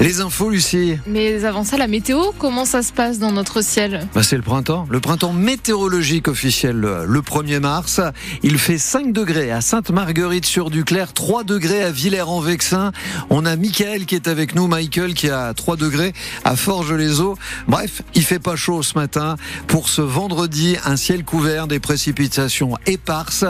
Les infos, Lucie. Mais avant ça, la météo, comment ça se passe dans notre ciel bah, C'est le printemps, le printemps météorologique officiel le 1er mars. Il fait 5 degrés à Sainte-Marguerite-sur-Duclair, 3 degrés à Villers-en-Vexin. On a Michael qui est avec nous, Michael qui a 3 degrés à Forges-les-Eaux. Bref, il fait pas chaud ce matin. Pour ce vendredi, un ciel couvert, des précipitations éparses.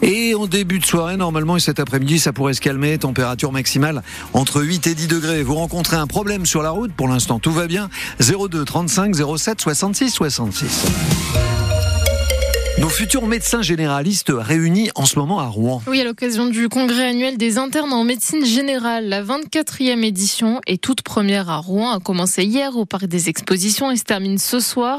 Et en début de soirée, normalement, et cet après-midi, ça pourrait se calmer. Température maximale entre 8 et 10 degrés. Vous rencontrez un problème sur la route, pour l'instant tout va bien. 02 35 07 66 66. Nos futurs médecins généralistes réunis en ce moment à Rouen. Oui, à l'occasion du congrès annuel des internes en médecine générale, la 24e édition et toute première à Rouen a commencé hier au parc des expositions et se termine ce soir.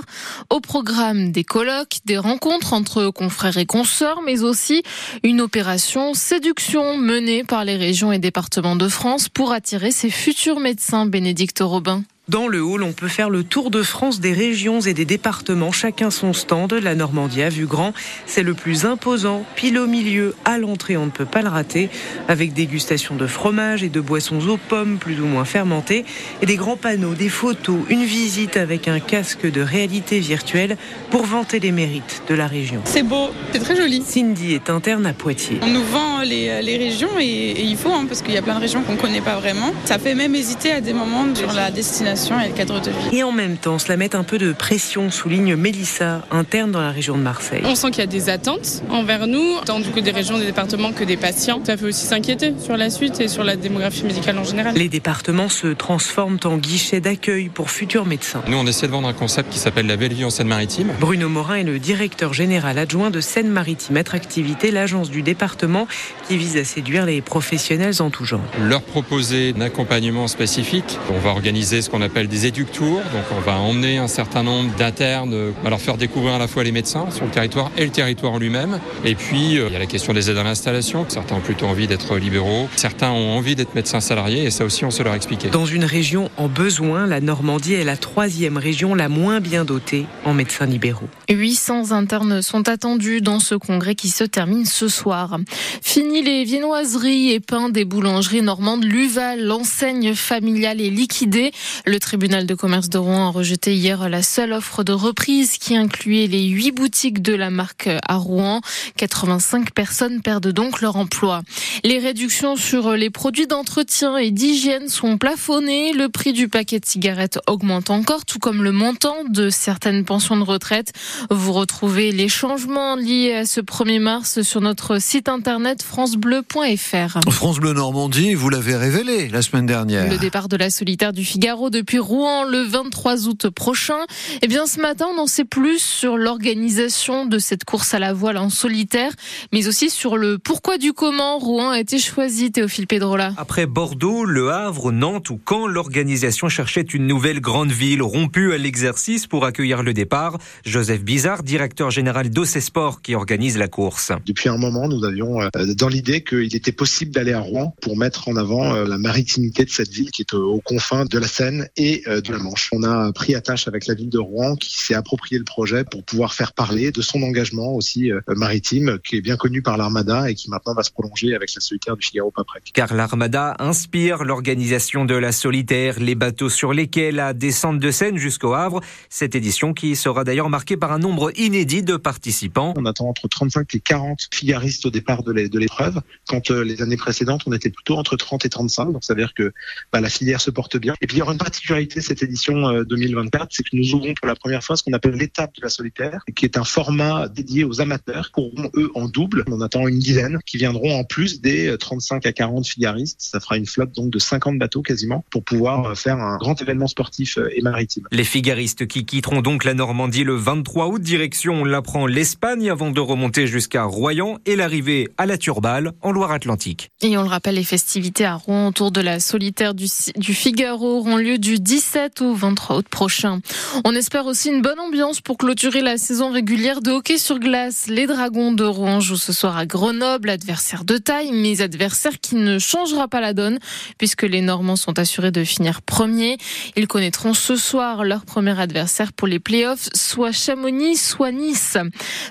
Au programme des colloques, des rencontres entre confrères et consoeurs, mais aussi une opération séduction menée par les régions et départements de France pour attirer ces futurs médecins, Bénédicte Robin. Dans le hall, on peut faire le tour de France des régions et des départements, chacun son stand. La Normandie à vue grand, c'est le plus imposant, pile au milieu, à l'entrée, on ne peut pas le rater, avec dégustation de fromage et de boissons aux pommes plus ou moins fermentées, et des grands panneaux, des photos, une visite avec un casque de réalité virtuelle pour vanter les mérites de la région. C'est beau, c'est très joli. Cindy est interne à Poitiers. On nous vend les, régions et, il faut, hein, parce qu'il y a plein de régions qu'on ne connaît pas vraiment. Ça fait même hésiter à des moments sur la destination et le cadre de vie. Et en même temps, cela met un peu de pression, souligne Mélissa, interne dans la région de Marseille. On sent qu'il y a des attentes envers nous, tant du des régions, des départements que des patients. Ça fait aussi s'inquiéter sur la suite et sur la démographie médicale en général. Les départements se transforment en guichets d'accueil pour futurs médecins. Nous, on essaie de vendre un concept qui s'appelle la belle vie en Seine-Maritime. Bruno Morin est le directeur général adjoint de Seine-Maritime Attractivité, l'agence du département qui vise à séduire les professionnels en tout genre. Leur proposer un accompagnement spécifique. On va organiser ce qu'on appelle des éductours. Donc on va emmener un certain nombre d'internes, à leur faire découvrir à la fois les médecins sur le territoire et le territoire en lui-même. Et puis euh, il y a la question des aides à l'installation. Certains ont plutôt envie d'être libéraux, certains ont envie d'être médecins salariés et ça aussi on se leur expliquer. Dans une région en besoin, la Normandie est la troisième région la moins bien dotée en médecins libéraux. 800 internes sont attendus dans ce congrès qui se termine ce soir. Fini les viennoiseries et pains des boulangeries normandes. L'Uval, l'enseigne familiale est liquidée. Le tribunal de commerce de Rouen a rejeté hier la seule offre de reprise qui incluait les huit boutiques de la marque à Rouen. 85 personnes perdent donc leur emploi. Les réductions sur les produits d'entretien et d'hygiène sont plafonnées. Le prix du paquet de cigarettes augmente encore, tout comme le montant de certaines pensions de retraite. Vous retrouvez les changements liés à ce 1er mars sur notre site internet francebleu.fr. France Bleu Normandie, vous l'avez révélé la semaine dernière. Le départ de la solitaire du Figaro depuis Rouen le 23 août prochain. Eh bien, ce matin, on en sait plus sur l'organisation de cette course à la voile en solitaire, mais aussi sur le pourquoi du comment Rouen a été choisi, Théophile Pedrola. Après Bordeaux, Le Havre, Nantes ou Caen, l'organisation cherchait une nouvelle grande ville rompue à l'exercice pour accueillir le départ. Joseph Bizarre, directeur général Sport qui organise la course. Depuis un moment, nous avions euh, dans l'idée qu'il était possible d'aller à Rouen pour mettre en avant euh, la maritimité de cette ville qui est aux confins de la Seine et euh, de la Manche. On a pris attache avec la ville de Rouen qui s'est approprié le projet pour pouvoir faire parler de son engagement aussi euh, maritime qui est bien connu par l'Armada et qui maintenant va se prolonger avec la solitaire du Figaro Paprec. Car l'Armada inspire l'organisation de la solitaire, les bateaux sur lesquels la descente de Seine jusqu'au Havre. Cette édition qui sera d'ailleurs marquée par un nombre inédit de participants. On attend entre 35 et 40 figaristes au départ de l'épreuve. Quand euh, les années précédentes, on était plutôt entre 30 et 35. Donc ça veut dire que bah, la filière se porte bien. Et puis il y aura une particularité cette édition 2024, euh, c'est que nous ouvrons pour la première fois ce qu'on appelle l'étape de la solitaire, qui est un format dédié aux amateurs, qui auront eux en double. On attend une dizaine qui viendront en plus des 35 euh, à 40 figaristes. Ça fera une flotte donc de 50 bateaux quasiment pour pouvoir euh, faire un grand événement sportif et maritime. Les figaristes qui quitteront donc la Normandie le 23 août, direction, on l'apprend, l'Espagne avant de remonter jusqu'à Royan et l'arrivée à la Turballe en Loire-Atlantique. Et on le rappelle, les festivités à Rouen autour de la solitaire du, du Figaro auront lieu du du 17 au 23 août prochain. On espère aussi une bonne ambiance pour clôturer la saison régulière de hockey sur glace. Les Dragons de Rouen jouent ce soir à Grenoble, adversaire de taille, mais adversaire qui ne changera pas la donne puisque les Normands sont assurés de finir premiers. Ils connaîtront ce soir leur premier adversaire pour les playoffs, soit Chamonix, soit Nice.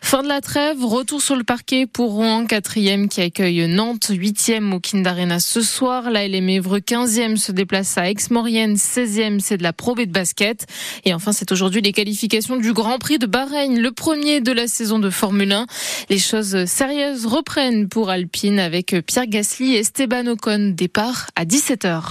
Fin de la trêve, retour sur le parquet pour Rouen, quatrième qui accueille Nantes, huitième au Kind Arena ce soir. La LM Évreux, 15e, se déplace à Aix-Maurienne, 16e, c'est de la Pro B de basket. Et enfin, c'est aujourd'hui les qualifications du Grand Prix de Bahreïn, le premier de la saison de Formule 1. Les choses sérieuses reprennent pour Alpine avec Pierre Gasly et Esteban Ocon. Départ à 17h.